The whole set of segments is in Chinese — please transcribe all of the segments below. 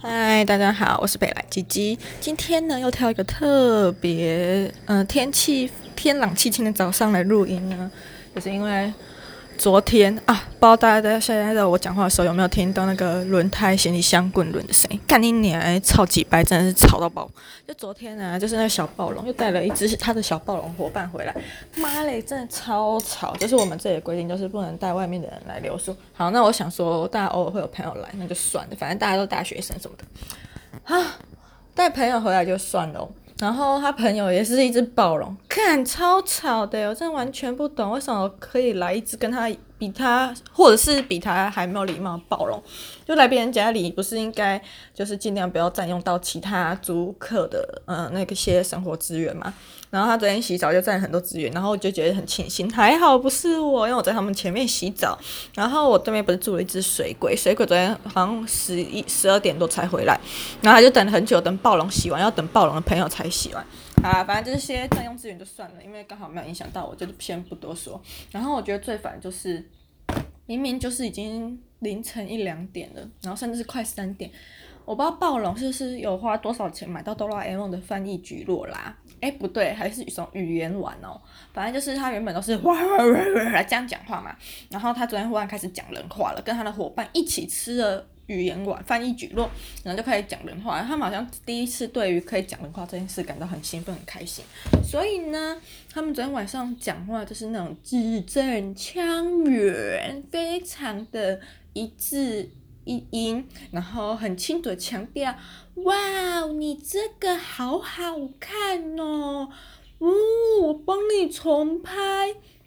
嗨，大家好，我是北来吉吉。今天呢，又挑一个特别，嗯、天气天朗气清的早上来录音呢，就是因为。昨天啊，不知道大家在现在在我讲话的时候有没有听到那个轮胎行李箱滚轮的声音？干你娘，超级白，真的是吵到爆！就昨天呢，就是那个小暴龙又带了一只他的小暴龙伙伴回来，妈嘞，真的超吵！就是我们这里的规定，就是不能带外面的人来留宿。好，那我想说，大家偶尔会有朋友来，那就算了，反正大家都大学生什么的，啊，带朋友回来就算了。然后他朋友也是一只暴龙，看超吵的，我真的完全不懂为什么可以来一只跟他比他，或者是比他还没有礼貌暴龙，就来别人家里，不是应该就是尽量不要占用到其他租客的呃那个些生活资源嘛？然后他昨天洗澡就占很多资源，然后我就觉得很庆幸，还好不是我，因为我在他们前面洗澡，然后我对面不是住了一只水鬼，水鬼昨天好像十一十二点多才回来，然后他就等了很久，等暴龙洗完，要等暴龙的朋友才洗完。啊，反正这些占用资源就算了，因为刚好没有影响到我，就先不多说。然后我觉得最烦就是，明明就是已经凌晨一两点了，然后甚至是快三点，我不知道暴龙是不是有花多少钱买到哆啦 A 梦的翻译蒟蒻啦？哎，不对，还是一种语言玩哦。反正就是他原本都是哇哇哇哇这样讲话嘛，然后他昨天忽然开始讲人话了，跟他的伙伴一起吃了。语言馆翻译蒟蒻，然后就开始讲人话。他们好像第一次对于可以讲人话这件事感到很兴奋、很开心。所以呢，他们昨天晚上讲话就是那种字正腔圆，非常的一字一音，然后很清楚的强调：“哇，你这个好好看哦，嗯，我帮你重拍，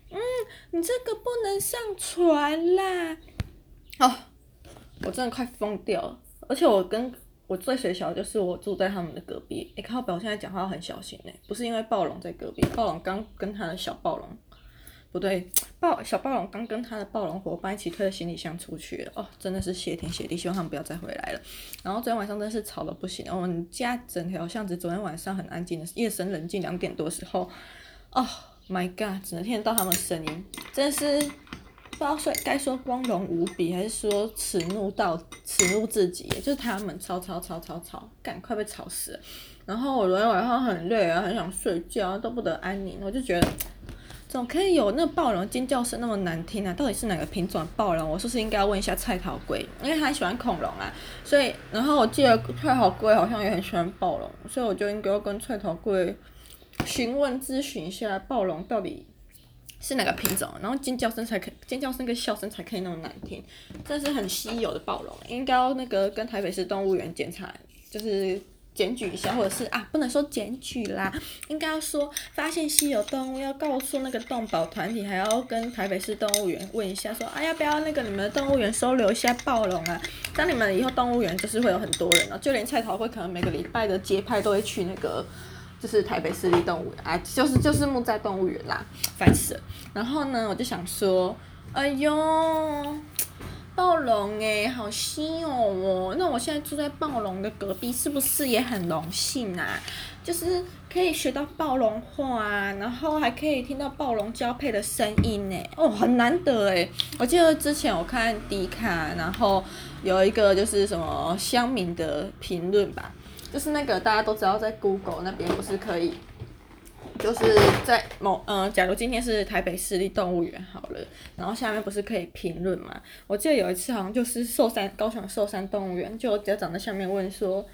嗯，你这个不能上传啦，哦。”我真的快疯掉了，而且我跟我最水小的就是我住在他们的隔壁。你、欸，靠北，我现在讲话很小心哎，不是因为暴龙在隔壁，暴龙刚跟他的小暴龙，不对，暴小暴龙刚跟他的暴龙伙伴一起推着行李箱出去了。哦，真的是谢天谢地，希望他们不要再回来了。然后昨天晚上真是吵得不行，我们家整条巷子昨天晚上很安静的，夜深人静两点多时候，哦，My God，只能听得到他们的声音，真是。不知道说该说光荣无比，还是说耻怒到耻怒自己，就是他们吵吵吵吵吵，赶快被吵死。然后我昨天晚上很累啊，很想睡觉，都不得安宁。我就觉得，怎么可以有那暴龙尖叫声那么难听啊？到底是哪个品种的暴龙？我是不是应该问一下菜头龟？因为他喜欢恐龙啊。所以，然后我记得菜头龟好像也很喜欢暴龙，所以我就应该要跟菜头龟询问咨询一下暴龙到底。是哪个品种？然后尖叫声才可，尖叫声跟笑声才可以那么难听，这是很稀有的暴龙，应该要那个跟台北市动物园检查，就是检举一下，或者是啊，不能说检举啦，应该要说发现稀有动物要告诉那个动保团体，还要跟台北市动物园问一下说，说啊要不要那个你们动物园收留一下暴龙啊？当你们以后动物园就是会有很多人哦，就连菜头会可能每个礼拜的街拍都会去那个。就是台北市立动物园啊，就是就是木栅动物园啦，烦死了。然后呢，我就想说，哎呦，暴龙哎，好稀有哦。那我现在住在暴龙的隔壁，是不是也很荣幸啊？就是可以学到暴龙话啊，然后还可以听到暴龙交配的声音呢。哦，很难得哎。我记得之前我看迪卡，然后有一个就是什么乡民的评论吧。就是那个大家都知道，在 Google 那边不是可以，就是在某嗯、呃，假如今天是台北市立动物园好了，然后下面不是可以评论嘛？我记得有一次好像就是寿山高雄寿山动物园，就家长在下面问说，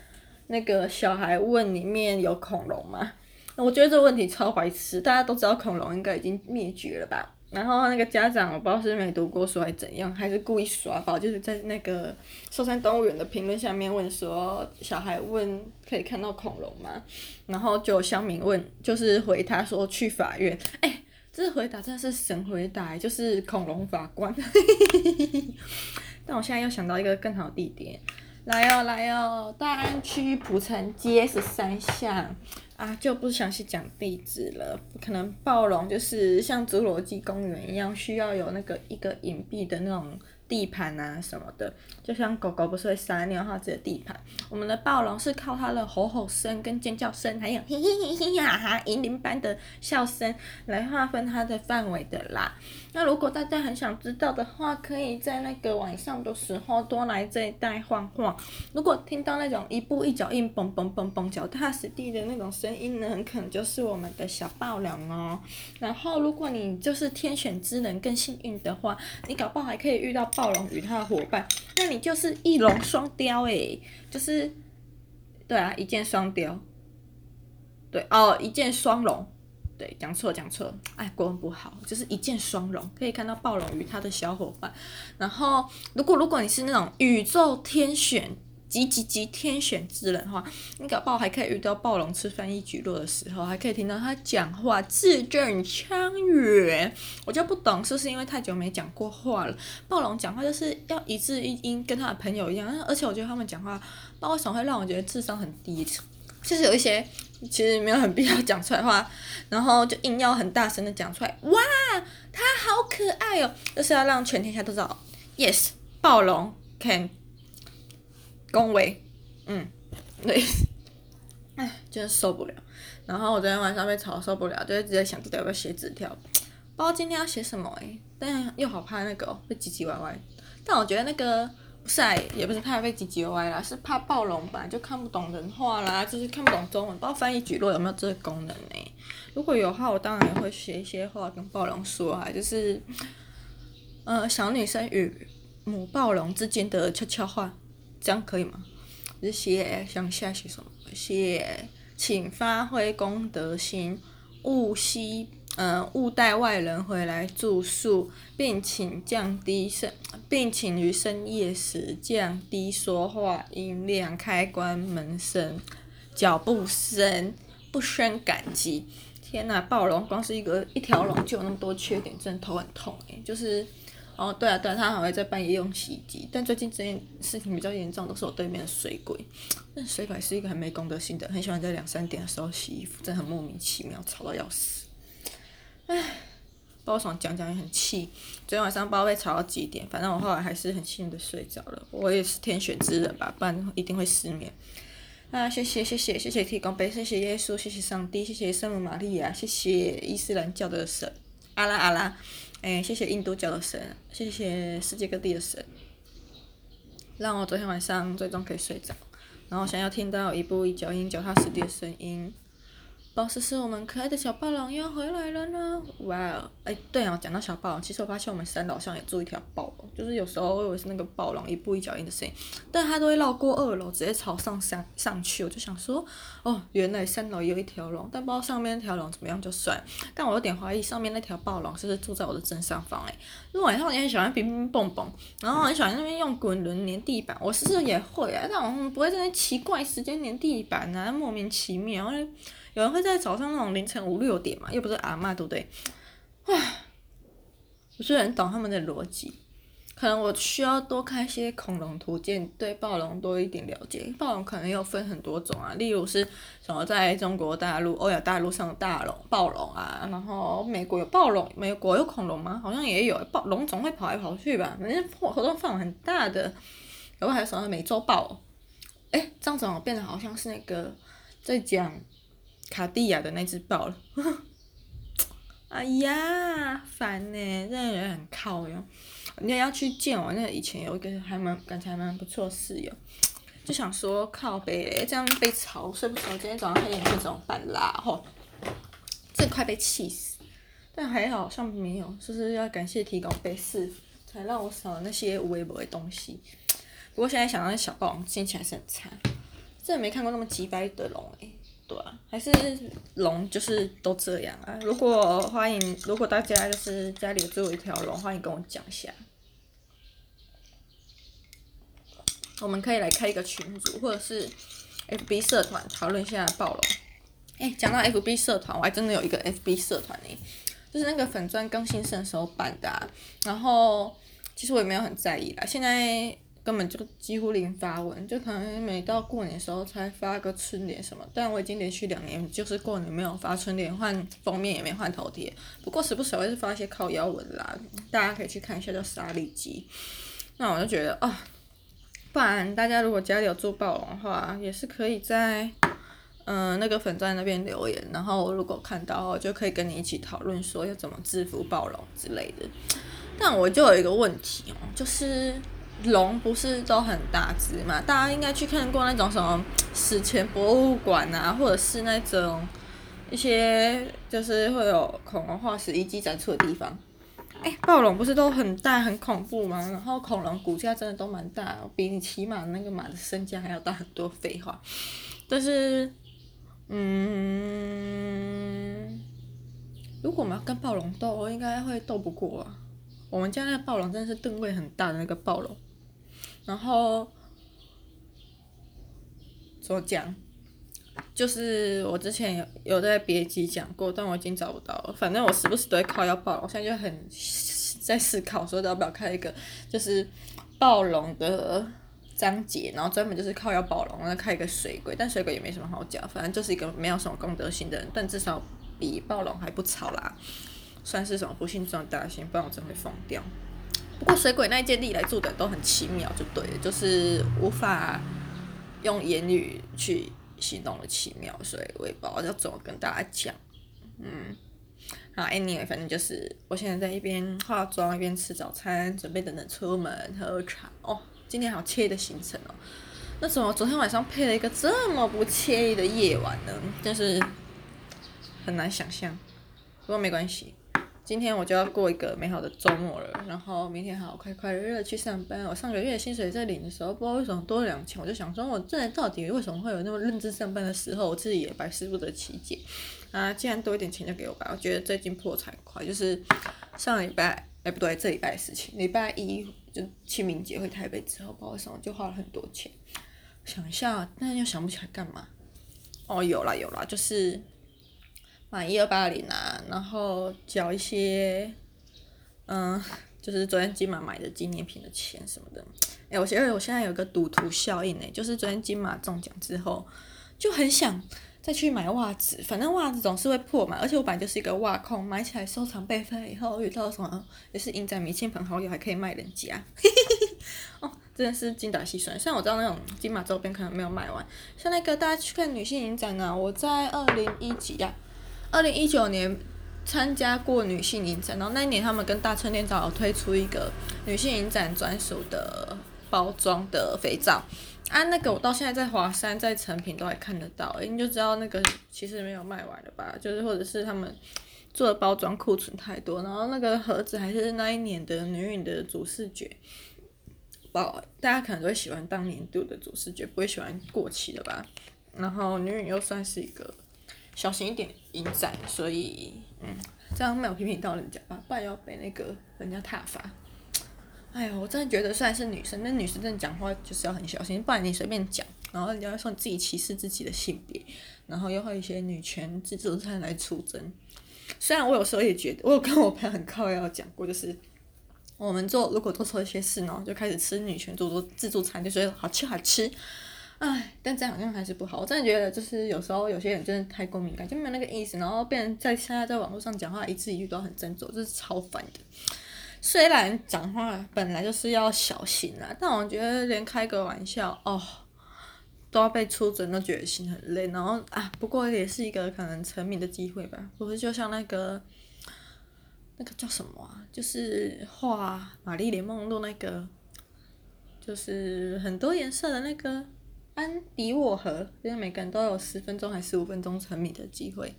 那个小孩问里面有恐龙吗？那我觉得这个问题超白痴，大家都知道恐龙应该已经灭绝了吧？然后那个家长我不知道是没读过书还是怎样，还是故意耍宝，就是在那个寿山动物园的评论下面问说，小孩问可以看到恐龙吗？然后就乡民问，就是回他说去法院。哎，这回答真的是神回答，就是恐龙法官。但我现在又想到一个更好地点，来哦来哦，大安区蒲城街十三巷。啊，就不详细讲地址了。可能暴龙就是像侏罗纪公园一样，需要有那个一个隐蔽的那种地盘啊什么的，就像狗狗不是会撒尿它自己的地盘，我们的暴龙是靠它的吼吼声、跟尖叫声，还有嘿嘿嘿嘿呀哈银铃般的笑声来划分它的范围的啦。那如果大家很想知道的话，可以在那个晚上的时候多来这一带晃晃。如果听到那种一步一脚印、蹦蹦蹦蹦脚踏实地的那种声音呢，很可能就是我们的小暴龙哦。然后如果你就是天选之人更幸运的话，你搞不好还可以遇到。暴龙与他的伙伴，那你就是一龙双雕诶，就是，对啊，一箭双雕，对哦，一箭双龙，对，讲错讲错，哎，国文不好，就是一箭双龙，可以看到暴龙与他的小伙伴。然后，如果如果你是那种宇宙天选。极极极天选之人的话，你搞不好还可以遇到暴龙吃翻译举落的时候，还可以听到他讲话字正腔圆。我就不懂，是不是因为太久没讲过话了？暴龙讲话就是要一字一音，跟他的朋友一样。而且我觉得他们讲话，不知道为什么会让我觉得智商很低，就是有一些其实没有很必要讲出来话，然后就硬要很大声的讲出来。哇，他好可爱哦！就是要让全天下都知道，yes，暴龙 can。恭维，嗯，对，哎，真的受不了。然后我昨天晚上被吵受不了，就直接想着要不要写纸条，不知道今天要写什么哎，但又好怕那个、哦、被唧唧歪歪。但我觉得那个不是，也不是怕被唧唧歪歪啦，是怕暴龙吧，就看不懂人话啦，就是看不懂中文，不知道翻译举落有没有这个功能呢？如果有的话，我当然会写一些话跟暴龙说啊，就是，呃，小女生与母暴龙之间的悄悄话。这样可以吗？是写想下写什么？写请发挥公德心，勿吸嗯勿带外人回来住宿，并请降低声，并请于深夜时降低说话音量、开关门声、脚步声，不胜感激。天呐，暴龙光是一个一条龙就有那么多缺点，真的头很痛诶，就是。哦，对啊，对啊，他还会在半夜用洗衣机。但最近这件事情比较严重，都是我对面的水鬼。那水鬼是一个很没公德心的，很喜欢在两三点的时候洗衣服，真的很莫名其妙，吵到要死。唉，不知道为什么讲讲也很气。昨天晚上不知道被吵到几点，反正我后来还是很幸运的睡着了。我也是天选之人吧，不然一定会失眠。啊，谢谢谢谢谢谢提供杯，谢谢耶稣，谢谢上帝，谢谢圣母玛利亚，谢谢伊斯兰教的神，阿拉阿拉。哎，谢谢印度教的神，谢谢世界各地的神，让我昨天晚上最终可以睡着，然后想要听到一步一脚印脚踏实地的声音。老师是我们可爱的小暴龙要回来了呢！哇哦，哎，对啊，讲到小暴龙，其实我发现我们三楼上也住一条暴龙，就是有时候我以为是那个暴龙一步一脚印的声音，但它都会绕过二楼，直接朝上上上去。我就想说，哦，原来三楼也有一条龙，但不知道上面那条龙怎么样就算。但我有点怀疑上面那条暴龙是不是住在我的正上方哎，因为晚上也很喜欢乒乒蹦蹦，然后很喜欢那边用滚轮粘地板，我是不是也会啊？但我不会在那奇怪时间粘地板啊，莫名其妙。有人会在早上那种凌晨五六点嘛，又不是阿嬷，对不对？唉，不是很懂他们的逻辑，可能我需要多看一些恐龙图鉴，对暴龙多一点了解。暴龙可能又分很多种啊，例如是什么在中国大陆、欧亚大陆上的大龙、暴龙啊，然后美国有暴龙，美国有恐龙吗？好像也有，暴龙总会跑来跑去吧，反正活动范围很大的。然后还有什么美洲豹？哎，这样子变得好像是那个在讲。卡地亚的那只豹了，哎呀，烦呢，这个人很靠哟。人家要去见我，那个以前有一个还蛮感觉还蛮不错室友，就想说靠北，这样被吵睡不着。今天早上黑眼圈怎么办啦？吼，这快被气死。但还好，像没有，就是要感谢提供被试，才让我少了那些无微博的东西。不过现在想到那小暴龙，心情还是很差。真的没看过那么机掰的龙诶。对啊，还是龙就是都这样啊。如果欢迎，如果大家就是家里只有一条龙，欢迎跟我讲一下。我们可以来开一个群组，或者是 FB 社团讨论一下暴龙。哎，讲到 FB 社团，我还真的有一个 FB 社团呢，就是那个粉钻更新的时候办的啊。然后其实我也没有很在意啦，现在。根本就几乎零发文，就可能每到过年时候才发个春联什么。但我已经连续两年就是过年没有发春联，换封面也没换头贴。不过时不时会是发一些靠腰文啦，大家可以去看一下叫沙利基。那我就觉得啊，不然大家如果家里有做暴龙的话，也是可以在嗯、那个粉钻那边留言，然后如果看到就可以跟你一起讨论说要怎么制服暴龙之类的。但我就有一个问题哦，就是龙不是都很大只嘛？大家应该去看过那种什么史前博物馆啊，或者是那种一些就是会有恐龙化石遗迹展出的地方。哎、欸，暴龙不是都很大很恐怖吗？然后恐龙骨架真的都蛮大，比你骑马那个马的身价还要大很多。废话，但是，嗯，如果我们要跟暴龙斗，应该会斗不过啊。我们家那个暴龙真的是吨位很大的那个暴龙，然后怎么讲？就是我之前有有在别集讲过，但我已经找不到了。反正我时不时都会靠要暴龙，我现在就很在思考说要不要开一个就是暴龙的章节，然后专门就是靠要暴龙，然后开一个水鬼，但水鬼也没什么好讲，反正就是一个没有什么公德心的人，但至少比暴龙还不吵啦。算是什么不幸中的大幸，不然我真会疯掉。不过水鬼那一届历来做的都很奇妙，就对了，就是无法用言语去形容的奇妙，所以我也不知道要怎么跟大家讲。嗯，好，anyway，反正就是我现在在一边化妆一边吃早餐，准备等等出门喝茶。哦，今天好惬意的行程哦。那怎么昨天晚上配了一个这么不惬意的夜晚呢？就是很难想象。不过没关系。今天我就要过一个美好的周末了，然后明天好快快乐乐去上班。我上个月薪水在领的时候，不知道为什么多了两千，我就想说，我这人到底为什么会有那么认真上班的时候？我自己也百思不得其解。啊，既然多一点钱就给我吧。我觉得最近破财快，就是上礼拜，哎不对，这礼拜的事情，礼拜一就清明节回台北之后，不知道为什么就花了很多钱。想一下，但又想不起来干嘛。哦，有啦有啦，就是。买一二八零啊，然后缴一些，嗯，就是昨天金马买的纪念品的钱什么的。哎，我觉得我现在有个赌徒效应呢，就是昨天金马中奖之后，就很想再去买袜子，反正袜子总是会破嘛。而且我本来就是一个袜控，买起来收藏备份以后遇到什么也是影展明亲朋好友还可以卖人家，哦，真的是精打细算。虽然我知道那种金马周边可能没有卖完，像那个大家去看女性影展啊，我在二零一几呀？二零一九年参加过女性影展，然后那一年他们跟大春店早有推出一个女性影展专属的包装的肥皂啊，那个我到现在在华山在成品都还看得到，你就知道那个其实没有卖完了吧？就是或者是他们做的包装库存太多，然后那个盒子还是那一年的女影的主视觉，包大家可能都会喜欢当年度的主视觉，不会喜欢过期的吧？然后女影又算是一个。小心一点影展，所以嗯，这样没有批评到人家吧，不然要被那个人家挞伐。哎呦，我真的觉得虽然是女生，但女生真的讲话就是要很小心，不然你随便讲，然后人家说你自己歧视自己的性别，然后又会一些女权自助餐来出征。虽然我有时候也觉得，我有跟我朋友很靠要讲过，就是我们做如果做错一些事呢，就开始吃女权自助自助餐，就觉得好吃好吃。唉，但这样好像还是不好。我真的觉得，就是有时候有些人真的太过敏感，就没有那个意思，然后变成在现在在网络上讲话，一字一句都很斟酌，这是超烦的。虽然讲话本来就是要小心啦，但我觉得连开个玩笑哦，都要被出征，都觉得心很累。然后啊，不过也是一个可能成名的机会吧。不是就像那个那个叫什么啊，就是画玛丽莲梦露那个，就是很多颜色的那个。安迪沃和，因为每个人都有十分钟还十五分钟沉迷的机会，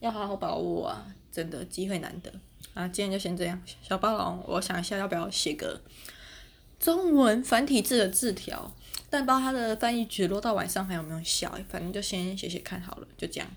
要好好把握啊！真的机会难得啊！今天就先这样，小霸王，我想一下要不要写个中文繁体字的字条，但不知道它的翻译蒟蒻到晚上还有没有效，反正就先写写看好了，就这样。